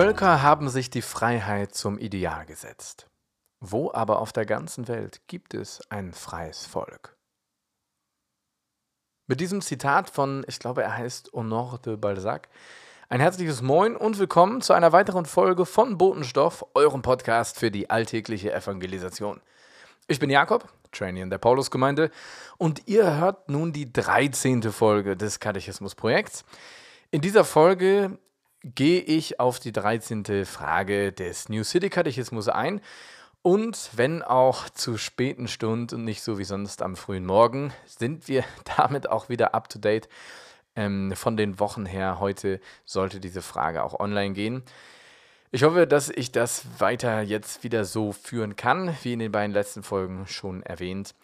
Völker haben sich die Freiheit zum Ideal gesetzt. Wo aber auf der ganzen Welt gibt es ein freies Volk? Mit diesem Zitat von, ich glaube, er heißt Honore de Balzac, ein herzliches Moin und willkommen zu einer weiteren Folge von Botenstoff, eurem Podcast für die alltägliche Evangelisation. Ich bin Jakob, Trainee in der Paulusgemeinde, und ihr hört nun die 13. Folge des Katechismusprojekts. In dieser Folge gehe ich auf die 13. Frage des New City Katechismus ein. Und wenn auch zu späten Stunden und nicht so wie sonst am frühen Morgen, sind wir damit auch wieder up to date. Ähm, von den Wochen her, heute sollte diese Frage auch online gehen. Ich hoffe, dass ich das weiter jetzt wieder so führen kann, wie in den beiden letzten Folgen schon erwähnt.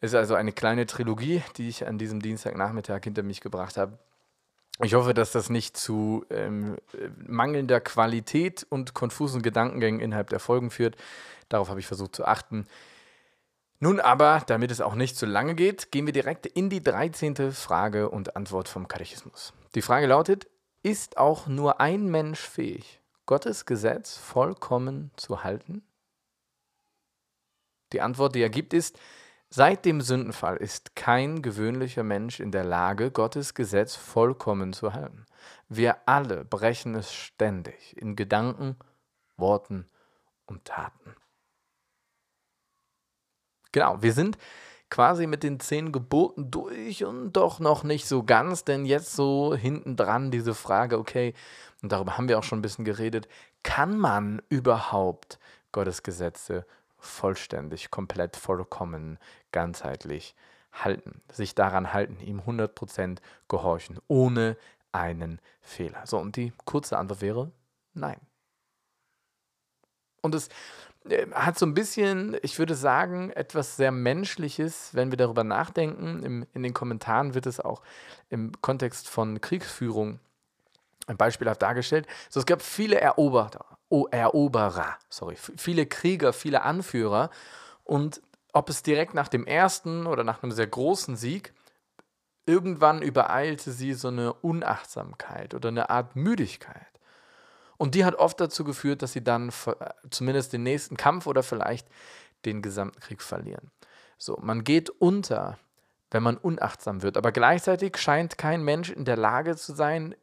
Es ist also eine kleine Trilogie, die ich an diesem Dienstagnachmittag hinter mich gebracht habe. Ich hoffe, dass das nicht zu ähm, mangelnder Qualität und konfusen Gedankengängen innerhalb der Folgen führt. Darauf habe ich versucht zu achten. Nun aber, damit es auch nicht zu lange geht, gehen wir direkt in die 13. Frage und Antwort vom Katechismus. Die Frage lautet, ist auch nur ein Mensch fähig, Gottes Gesetz vollkommen zu halten? Die Antwort, die er gibt, ist, Seit dem Sündenfall ist kein gewöhnlicher Mensch in der Lage, Gottes Gesetz vollkommen zu halten. Wir alle brechen es ständig in Gedanken, Worten und Taten. Genau, wir sind quasi mit den zehn Geboten durch und doch noch nicht so ganz, denn jetzt so hinten dran diese Frage, okay, und darüber haben wir auch schon ein bisschen geredet, kann man überhaupt Gottes Gesetze vollständig, komplett, vollkommen, ganzheitlich halten, sich daran halten, ihm 100% gehorchen, ohne einen Fehler. So, und die kurze Antwort wäre nein. Und es äh, hat so ein bisschen, ich würde sagen, etwas sehr Menschliches, wenn wir darüber nachdenken. Im, in den Kommentaren wird es auch im Kontext von Kriegsführung beispielhaft dargestellt. So, es gab viele Eroberer, Eroberer, sorry, viele Krieger, viele Anführer und ob es direkt nach dem ersten oder nach einem sehr großen Sieg, irgendwann übereilte sie so eine Unachtsamkeit oder eine Art Müdigkeit. Und die hat oft dazu geführt, dass sie dann zumindest den nächsten Kampf oder vielleicht den gesamten Krieg verlieren. So, man geht unter, wenn man unachtsam wird, aber gleichzeitig scheint kein Mensch in der Lage zu sein,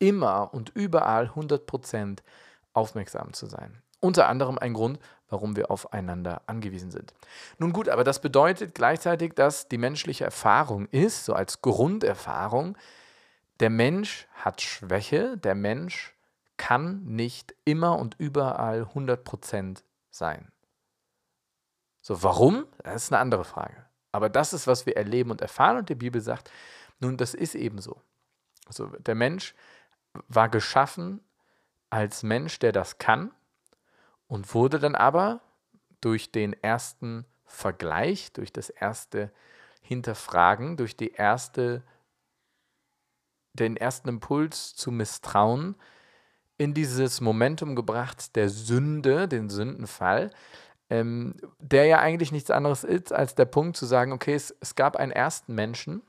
immer und überall 100% aufmerksam zu sein. Unter anderem ein Grund, warum wir aufeinander angewiesen sind. Nun gut, aber das bedeutet gleichzeitig, dass die menschliche Erfahrung ist, so als Grunderfahrung, der Mensch hat Schwäche, der Mensch kann nicht immer und überall 100% sein. So, warum? Das ist eine andere Frage. Aber das ist, was wir erleben und erfahren und die Bibel sagt, nun, das ist eben so. Also der Mensch war geschaffen als Mensch, der das kann und wurde dann aber durch den ersten Vergleich, durch das erste Hinterfragen, durch die erste, den ersten Impuls zu misstrauen, in dieses Momentum gebracht der Sünde, den Sündenfall, ähm, der ja eigentlich nichts anderes ist als der Punkt zu sagen, okay, es, es gab einen ersten Menschen,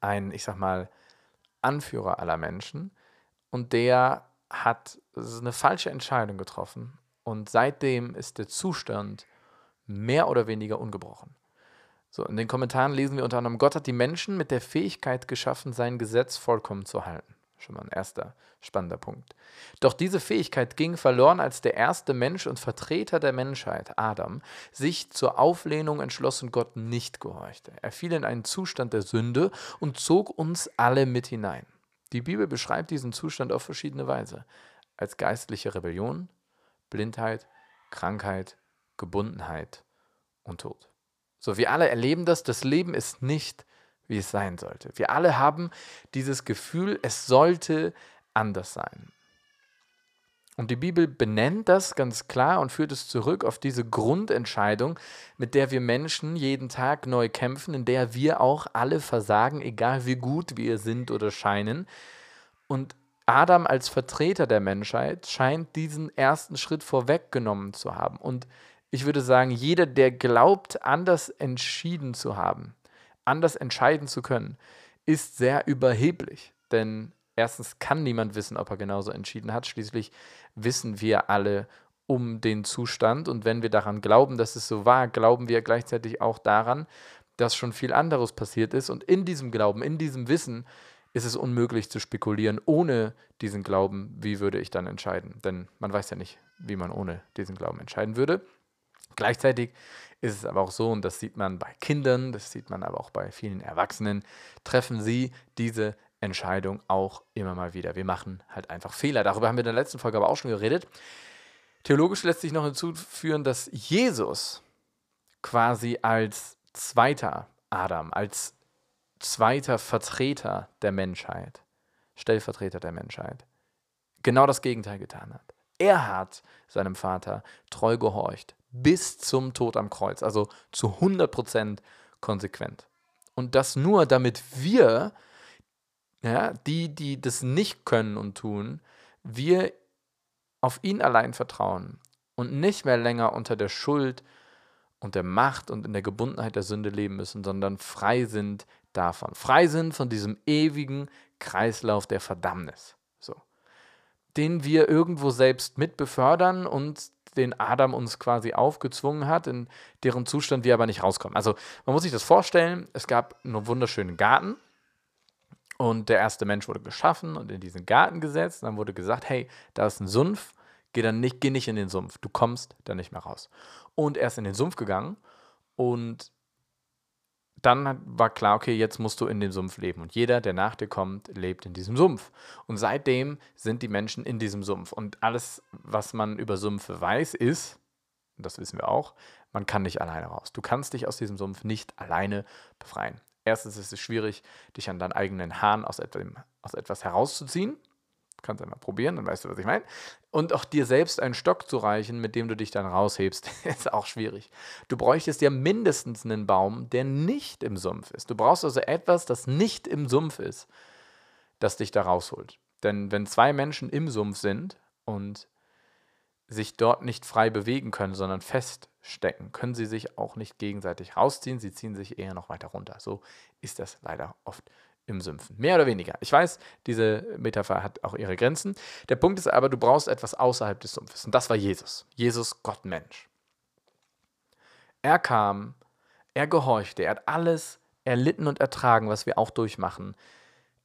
einen, ich sag mal, Anführer aller Menschen, und der hat eine falsche Entscheidung getroffen und seitdem ist der Zustand mehr oder weniger ungebrochen. So, in den Kommentaren lesen wir unter anderem, Gott hat die Menschen mit der Fähigkeit geschaffen, sein Gesetz vollkommen zu halten. Schon mal ein erster spannender Punkt. Doch diese Fähigkeit ging verloren, als der erste Mensch und Vertreter der Menschheit, Adam, sich zur Auflehnung entschloss und Gott nicht gehorchte. Er fiel in einen Zustand der Sünde und zog uns alle mit hinein. Die Bibel beschreibt diesen Zustand auf verschiedene Weise. Als geistliche Rebellion, Blindheit, Krankheit, Gebundenheit und Tod. So, wir alle erleben das, das Leben ist nicht, wie es sein sollte. Wir alle haben dieses Gefühl, es sollte anders sein. Und die Bibel benennt das ganz klar und führt es zurück auf diese Grundentscheidung, mit der wir Menschen jeden Tag neu kämpfen, in der wir auch alle versagen, egal wie gut wir sind oder scheinen. Und Adam als Vertreter der Menschheit scheint diesen ersten Schritt vorweggenommen zu haben. Und ich würde sagen, jeder, der glaubt, anders entschieden zu haben, anders entscheiden zu können, ist sehr überheblich. Denn erstens kann niemand wissen, ob er genauso entschieden hat. Schließlich wissen wir alle um den Zustand. Und wenn wir daran glauben, dass es so war, glauben wir gleichzeitig auch daran, dass schon viel anderes passiert ist. Und in diesem Glauben, in diesem Wissen ist es unmöglich zu spekulieren, ohne diesen Glauben, wie würde ich dann entscheiden. Denn man weiß ja nicht, wie man ohne diesen Glauben entscheiden würde. Gleichzeitig ist es aber auch so, und das sieht man bei Kindern, das sieht man aber auch bei vielen Erwachsenen, treffen sie diese Entscheidung auch immer mal wieder. Wir machen halt einfach Fehler. Darüber haben wir in der letzten Folge aber auch schon geredet. Theologisch lässt sich noch hinzufügen, dass Jesus quasi als zweiter Adam, als zweiter Vertreter der Menschheit, Stellvertreter der Menschheit, genau das Gegenteil getan hat. Er hat seinem Vater treu gehorcht, bis zum Tod am Kreuz, also zu 100% konsequent. Und das nur, damit wir, ja, die, die das nicht können und tun, wir auf ihn allein vertrauen und nicht mehr länger unter der Schuld und der Macht und in der Gebundenheit der Sünde leben müssen, sondern frei sind davon. Frei sind von diesem ewigen Kreislauf der Verdammnis. So. Den wir irgendwo selbst mit befördern und den Adam uns quasi aufgezwungen hat, in deren Zustand wir aber nicht rauskommen. Also man muss sich das vorstellen, es gab einen wunderschönen Garten und der erste Mensch wurde geschaffen und in diesen Garten gesetzt. dann wurde gesagt, hey, da ist ein Sumpf, geh, dann nicht, geh nicht in den Sumpf, du kommst da nicht mehr raus. Und er ist in den Sumpf gegangen und dann war klar, okay, jetzt musst du in dem Sumpf leben. Und jeder, der nach dir kommt, lebt in diesem Sumpf. Und seitdem sind die Menschen in diesem Sumpf. Und alles, was man über Sümpfe weiß, ist, das wissen wir auch, man kann nicht alleine raus. Du kannst dich aus diesem Sumpf nicht alleine befreien. Erstens ist es schwierig, dich an deinen eigenen Haaren aus, aus etwas herauszuziehen. Du kannst einmal probieren, dann weißt du, was ich meine. Und auch dir selbst einen Stock zu reichen, mit dem du dich dann raushebst, ist auch schwierig. Du bräuchtest ja mindestens einen Baum, der nicht im Sumpf ist. Du brauchst also etwas, das nicht im Sumpf ist, das dich da rausholt. Denn wenn zwei Menschen im Sumpf sind und sich dort nicht frei bewegen können, sondern feststecken, können sie sich auch nicht gegenseitig rausziehen. Sie ziehen sich eher noch weiter runter. So ist das leider oft im Sümpfen. Mehr oder weniger. Ich weiß, diese Metapher hat auch ihre Grenzen. Der Punkt ist aber, du brauchst etwas außerhalb des Sumpfes. Und das war Jesus. Jesus, Gott, Mensch. Er kam, er gehorchte, er hat alles erlitten und ertragen, was wir auch durchmachen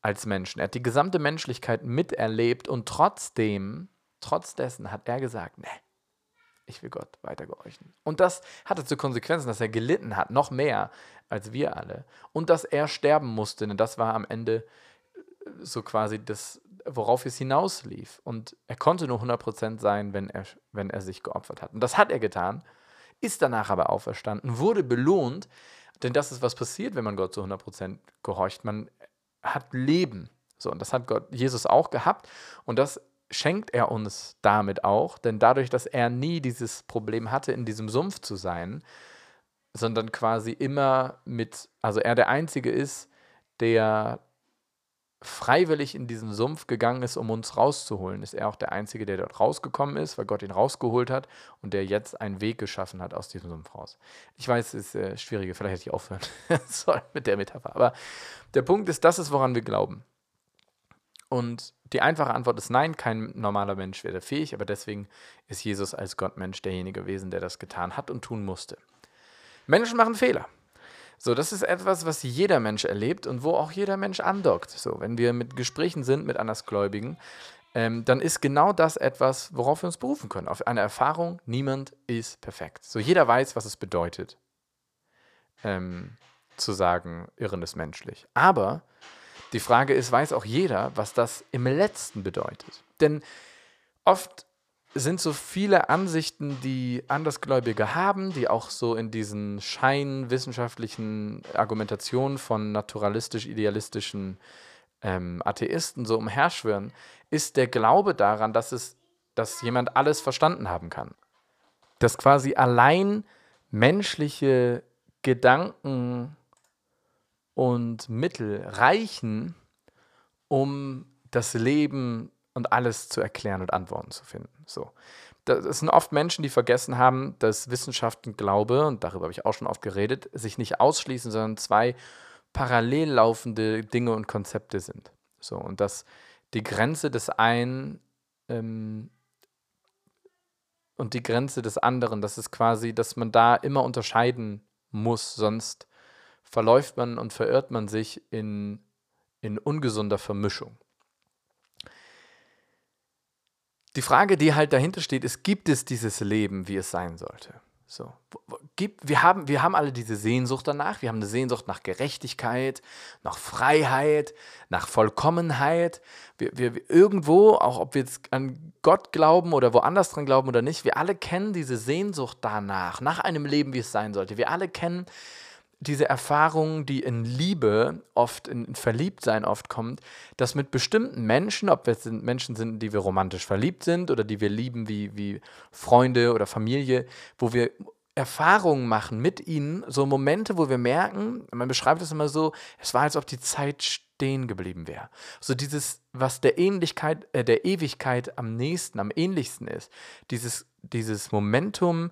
als Menschen. Er hat die gesamte Menschlichkeit miterlebt und trotzdem, trotz dessen hat er gesagt, nee, ich will Gott weiter gehorchen. Und das hatte zu Konsequenzen, dass er gelitten hat, noch mehr als wir alle. Und dass er sterben musste, denn das war am Ende äh, so quasi das, worauf es hinauslief. Und er konnte nur 100% sein, wenn er, wenn er sich geopfert hat. Und das hat er getan, ist danach aber auferstanden, wurde belohnt, denn das ist, was passiert, wenn man Gott zu 100% gehorcht. Man hat Leben. So, und das hat Gott, Jesus auch gehabt. Und das schenkt er uns damit auch, denn dadurch, dass er nie dieses Problem hatte, in diesem Sumpf zu sein, sondern quasi immer mit, also er der Einzige ist, der freiwillig in diesen Sumpf gegangen ist, um uns rauszuholen, ist er auch der Einzige, der dort rausgekommen ist, weil Gott ihn rausgeholt hat und der jetzt einen Weg geschaffen hat aus diesem Sumpf raus. Ich weiß, es ist äh, schwieriger, vielleicht hätte ich aufhören sollen mit der Metapher, aber der Punkt ist, das ist, woran wir glauben. Und die einfache Antwort ist nein, kein normaler Mensch wäre fähig, aber deswegen ist Jesus als Gottmensch derjenige gewesen, der das getan hat und tun musste. Menschen machen Fehler. So, das ist etwas, was jeder Mensch erlebt und wo auch jeder Mensch andockt. So, wenn wir mit Gesprächen sind mit Andersgläubigen, ähm, dann ist genau das etwas, worauf wir uns berufen können. Auf eine Erfahrung, niemand ist perfekt. So, jeder weiß, was es bedeutet, ähm, zu sagen, Irren ist menschlich. Aber die Frage ist, weiß auch jeder, was das im letzten bedeutet? Denn oft sind so viele Ansichten, die Andersgläubige haben, die auch so in diesen scheinwissenschaftlichen Argumentationen von naturalistisch-idealistischen ähm, Atheisten so umherschwirren, ist der Glaube daran, dass, es, dass jemand alles verstanden haben kann. Dass quasi allein menschliche Gedanken und Mittel reichen, um das Leben und alles zu erklären und Antworten zu finden. So. Das sind oft Menschen, die vergessen haben, dass Wissenschaft und Glaube, und darüber habe ich auch schon oft geredet, sich nicht ausschließen, sondern zwei parallel laufende Dinge und Konzepte sind. So, und dass die Grenze des einen ähm, und die Grenze des anderen. Das ist quasi, dass man da immer unterscheiden muss, sonst verläuft man und verirrt man sich in, in ungesunder Vermischung. Die Frage, die halt dahinter steht, ist, gibt es dieses Leben, wie es sein sollte? So, gibt, wir, haben, wir haben alle diese Sehnsucht danach. Wir haben eine Sehnsucht nach Gerechtigkeit, nach Freiheit, nach Vollkommenheit. Wir, wir, irgendwo, auch ob wir jetzt an Gott glauben oder woanders dran glauben oder nicht, wir alle kennen diese Sehnsucht danach, nach einem Leben, wie es sein sollte. Wir alle kennen diese Erfahrung, die in Liebe oft, in Verliebtsein oft kommt, dass mit bestimmten Menschen, ob wir sind, Menschen sind, die wir romantisch verliebt sind oder die wir lieben wie, wie Freunde oder Familie, wo wir Erfahrungen machen mit ihnen, so Momente, wo wir merken, man beschreibt es immer so, es war, als ob die Zeit stehen geblieben wäre. So dieses, was der Ähnlichkeit, äh, der Ewigkeit am nächsten, am ähnlichsten ist, dieses, dieses Momentum,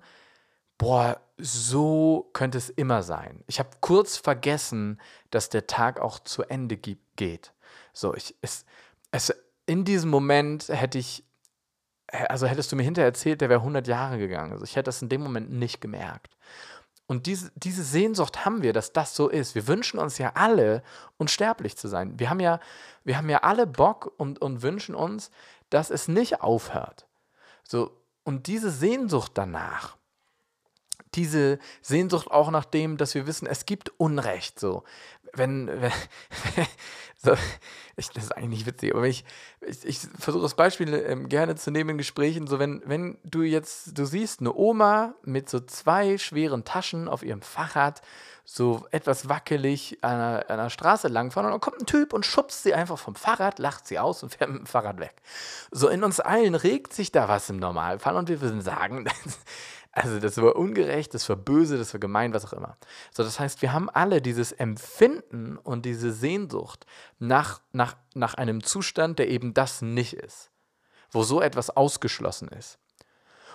boah, so könnte es immer sein. Ich habe kurz vergessen, dass der Tag auch zu Ende geht. So, ich, es, es, in diesem Moment hätte ich, also hättest du mir hinterher erzählt, der wäre 100 Jahre gegangen. Also ich hätte das in dem Moment nicht gemerkt. Und diese, diese Sehnsucht haben wir, dass das so ist. Wir wünschen uns ja alle, unsterblich zu sein. Wir haben ja, wir haben ja alle Bock und, und wünschen uns, dass es nicht aufhört. So, und diese Sehnsucht danach, diese Sehnsucht auch nach dem, dass wir wissen, es gibt Unrecht. So, wenn, wenn so, ich, das ist eigentlich nicht witzig, aber ich, ich, ich versuche das Beispiel ähm, gerne zu nehmen in Gesprächen. So, wenn, wenn du jetzt, du siehst eine Oma mit so zwei schweren Taschen auf ihrem Fahrrad, so etwas wackelig an einer, an einer Straße langfahren und dann kommt ein Typ und schubst sie einfach vom Fahrrad, lacht sie aus und fährt mit dem Fahrrad weg. So in uns allen regt sich da was im Normalfall und wir würden sagen, also das war ungerecht, das war böse, das war gemein, was auch immer. So, das heißt, wir haben alle dieses Empfinden und diese Sehnsucht nach, nach, nach einem Zustand, der eben das nicht ist, wo so etwas ausgeschlossen ist.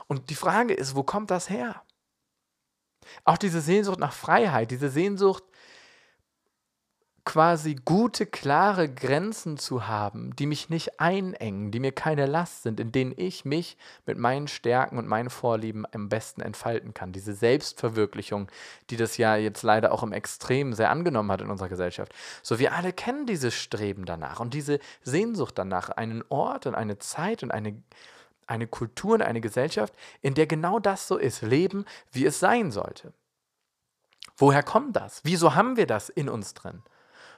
Und die Frage ist, wo kommt das her? Auch diese Sehnsucht nach Freiheit, diese Sehnsucht quasi gute, klare Grenzen zu haben, die mich nicht einengen, die mir keine Last sind, in denen ich mich mit meinen Stärken und meinen Vorlieben am besten entfalten kann. Diese Selbstverwirklichung, die das ja jetzt leider auch im Extrem sehr angenommen hat in unserer Gesellschaft. So, wir alle kennen dieses Streben danach und diese Sehnsucht danach, einen Ort und eine Zeit und eine, eine Kultur und eine Gesellschaft, in der genau das so ist, leben, wie es sein sollte. Woher kommt das? Wieso haben wir das in uns drin?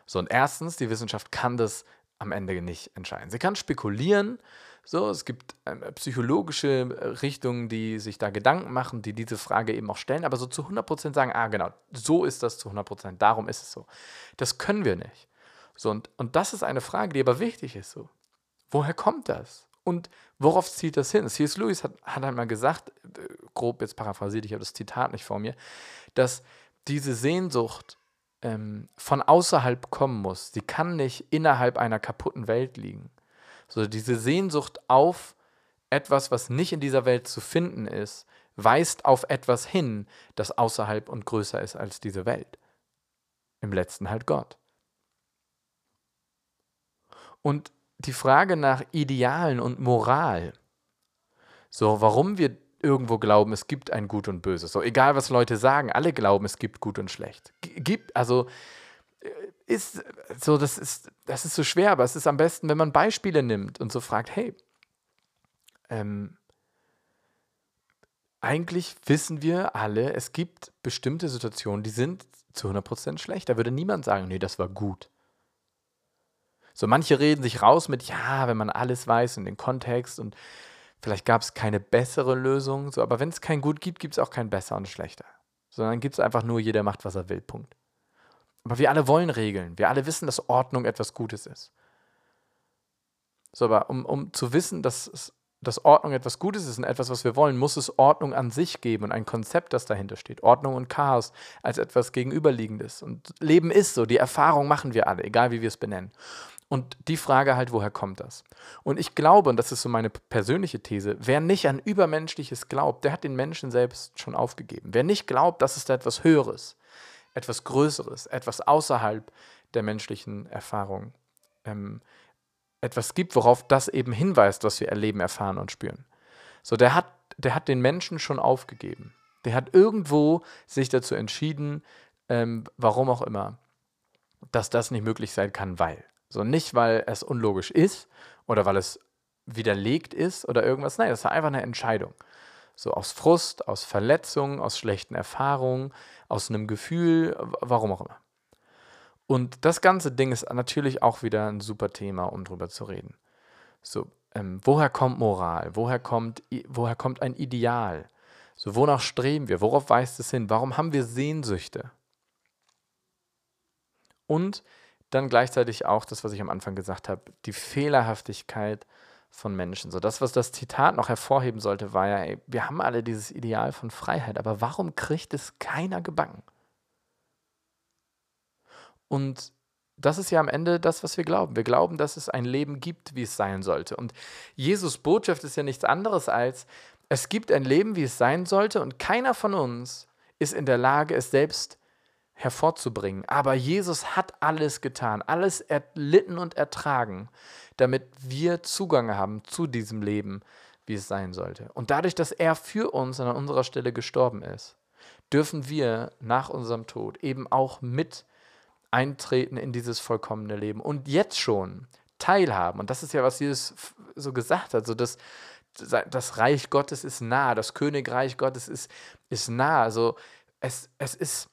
So, und erstens, die Wissenschaft kann das am Ende nicht entscheiden. Sie kann spekulieren, so, es gibt äh, psychologische Richtungen, die sich da Gedanken machen, die diese Frage eben auch stellen, aber so zu 100% sagen, ah genau, so ist das zu 100%, darum ist es so. Das können wir nicht. So, und, und das ist eine Frage, die aber wichtig ist. So. Woher kommt das? Und worauf zieht das hin? C.S. Lewis hat, hat einmal gesagt, äh, grob jetzt paraphrasiert, ich habe das Zitat nicht vor mir, dass diese Sehnsucht ähm, von außerhalb kommen muss. Sie kann nicht innerhalb einer kaputten Welt liegen. So diese Sehnsucht auf etwas, was nicht in dieser Welt zu finden ist, weist auf etwas hin, das außerhalb und größer ist als diese Welt. Im letzten halt Gott. Und die Frage nach Idealen und Moral, so warum wir irgendwo glauben, es gibt ein Gut und Böse. So, egal was Leute sagen, alle glauben, es gibt Gut und Schlecht. Gibt, also äh, ist so, das ist, das ist so schwer, aber es ist am besten, wenn man Beispiele nimmt und so fragt, hey, ähm, eigentlich wissen wir alle, es gibt bestimmte Situationen, die sind zu 100% schlecht. Da würde niemand sagen, nee, das war gut. So manche reden sich raus mit, ja, wenn man alles weiß und den Kontext und Vielleicht gab es keine bessere Lösung, so, aber wenn es kein Gut gibt, gibt es auch kein besser und schlechter. Sondern gibt es einfach nur, jeder macht, was er will. Punkt. Aber wir alle wollen Regeln. Wir alle wissen, dass Ordnung etwas Gutes ist. So, aber um, um zu wissen, dass, dass Ordnung etwas Gutes ist und etwas, was wir wollen, muss es Ordnung an sich geben und ein Konzept, das dahinter steht. Ordnung und Chaos als etwas Gegenüberliegendes. Und Leben ist so, die Erfahrung machen wir alle, egal wie wir es benennen. Und die Frage halt, woher kommt das? Und ich glaube, und das ist so meine persönliche These, wer nicht an Übermenschliches glaubt, der hat den Menschen selbst schon aufgegeben. Wer nicht glaubt, dass es da etwas Höheres, etwas Größeres, etwas außerhalb der menschlichen Erfahrung, ähm, etwas gibt, worauf das eben hinweist, was wir erleben, erfahren und spüren. So, der hat, der hat den Menschen schon aufgegeben. Der hat irgendwo sich dazu entschieden, ähm, warum auch immer, dass das nicht möglich sein kann, weil. So nicht, weil es unlogisch ist oder weil es widerlegt ist oder irgendwas. Nein, das war einfach eine Entscheidung. So aus Frust, aus Verletzungen, aus schlechten Erfahrungen, aus einem Gefühl, warum auch immer. Und das ganze Ding ist natürlich auch wieder ein super Thema, um drüber zu reden. So, ähm, woher kommt Moral? Woher kommt, woher kommt ein Ideal? So, wonach streben wir? Worauf weist es hin? Warum haben wir Sehnsüchte? Und dann gleichzeitig auch das, was ich am Anfang gesagt habe, die Fehlerhaftigkeit von Menschen. So das, was das Zitat noch hervorheben sollte, war ja, ey, wir haben alle dieses Ideal von Freiheit, aber warum kriegt es keiner gebacken? Und das ist ja am Ende das, was wir glauben. Wir glauben, dass es ein Leben gibt, wie es sein sollte. Und Jesus Botschaft ist ja nichts anderes als, es gibt ein Leben, wie es sein sollte, und keiner von uns ist in der Lage, es selbst hervorzubringen. Aber Jesus hat alles getan, alles erlitten und ertragen, damit wir Zugang haben zu diesem Leben, wie es sein sollte. Und dadurch, dass er für uns an unserer Stelle gestorben ist, dürfen wir nach unserem Tod eben auch mit eintreten in dieses vollkommene Leben und jetzt schon teilhaben. Und das ist ja, was Jesus so gesagt hat, so dass das Reich Gottes ist nah, das Königreich Gottes ist, ist nah. Also es, es ist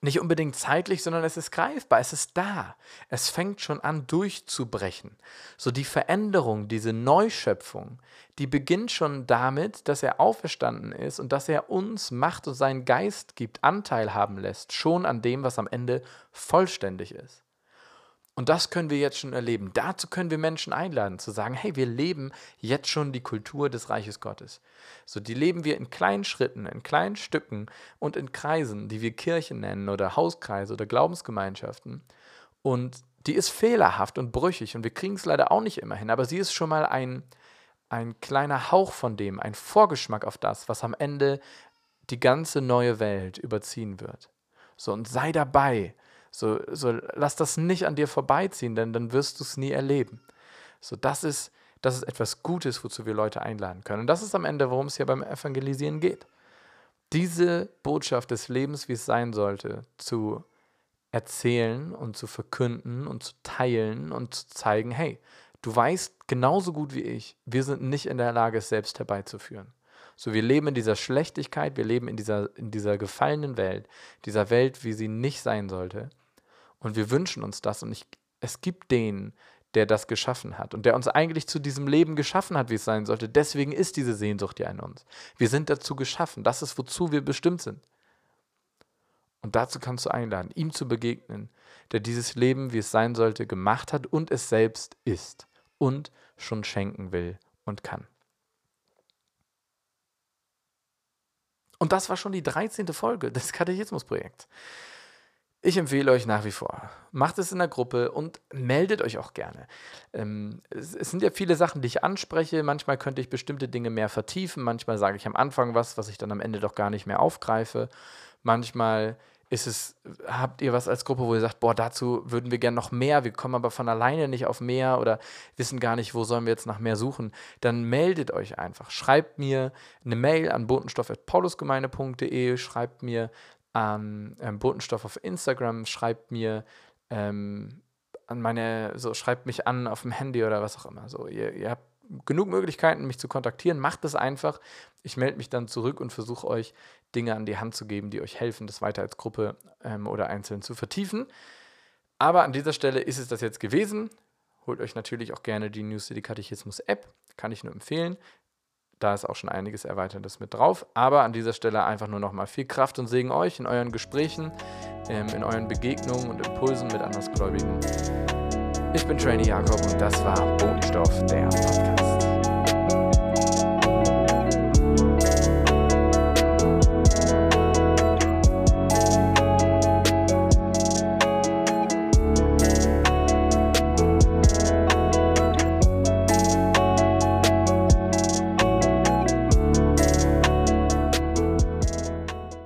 nicht unbedingt zeitlich, sondern es ist greifbar, es ist da. Es fängt schon an durchzubrechen. So die Veränderung, diese Neuschöpfung, die beginnt schon damit, dass er auferstanden ist und dass er uns Macht und seinen Geist gibt, Anteil haben lässt, schon an dem, was am Ende vollständig ist. Und das können wir jetzt schon erleben. Dazu können wir Menschen einladen, zu sagen, hey, wir leben jetzt schon die Kultur des Reiches Gottes. So, die leben wir in kleinen Schritten, in kleinen Stücken und in Kreisen, die wir Kirchen nennen oder Hauskreise oder Glaubensgemeinschaften. Und die ist fehlerhaft und brüchig und wir kriegen es leider auch nicht immer hin, aber sie ist schon mal ein, ein kleiner Hauch von dem, ein Vorgeschmack auf das, was am Ende die ganze neue Welt überziehen wird. So, und sei dabei, so, so lass das nicht an dir vorbeiziehen, denn dann wirst du es nie erleben. So, das ist, das ist etwas Gutes, wozu wir Leute einladen können. Und das ist am Ende, worum es hier beim Evangelisieren geht. Diese Botschaft des Lebens, wie es sein sollte, zu erzählen und zu verkünden und zu teilen und zu zeigen, hey, du weißt genauso gut wie ich, wir sind nicht in der Lage, es selbst herbeizuführen. So, wir leben in dieser Schlechtigkeit, wir leben in dieser, in dieser gefallenen Welt, dieser Welt, wie sie nicht sein sollte. Und wir wünschen uns das. Und ich, es gibt den, der das geschaffen hat und der uns eigentlich zu diesem Leben geschaffen hat, wie es sein sollte. Deswegen ist diese Sehnsucht ja in uns. Wir sind dazu geschaffen. Das ist, wozu wir bestimmt sind. Und dazu kannst du einladen, ihm zu begegnen, der dieses Leben, wie es sein sollte, gemacht hat und es selbst ist und schon schenken will und kann. Und das war schon die 13. Folge des Katechismusprojekts. Ich empfehle euch nach wie vor, macht es in der Gruppe und meldet euch auch gerne. Ähm, es, es, sind ja viele Sachen, die ich anspreche. Manchmal könnte ich bestimmte Dinge mehr vertiefen. Manchmal sage ich am Anfang was, was ich dann am Ende doch gar nicht mehr aufgreife. Manchmal ist es, habt ihr was als Gruppe, wo ihr sagt, boah, dazu würden wir gerne noch mehr, wir kommen aber von alleine nicht auf mehr oder wissen gar nicht, wo sollen wir jetzt nach mehr suchen, dann meldet euch einfach. Schreibt mir eine Mail an botenstoff.paulusgemeinde.de, schreibt mir an ähm, Botenstoff auf Instagram, schreibt mir ähm, an meine, so schreibt mich an auf dem Handy oder was auch immer. So, ihr, ihr habt genug Möglichkeiten, mich zu kontaktieren. Macht es einfach. Ich melde mich dann zurück und versuche euch Dinge an die Hand zu geben, die euch helfen, das weiter als Gruppe ähm, oder einzeln zu vertiefen. Aber an dieser Stelle ist es das jetzt gewesen. Holt euch natürlich auch gerne die New City Katechismus App. Kann ich nur empfehlen. Da ist auch schon einiges Erweiterndes mit drauf. Aber an dieser Stelle einfach nur nochmal viel Kraft und Segen euch in euren Gesprächen, ähm, in euren Begegnungen und Impulsen mit Andersgläubigen. Ich bin Trainee Jakob und das war Bodenstoff, der Podcast.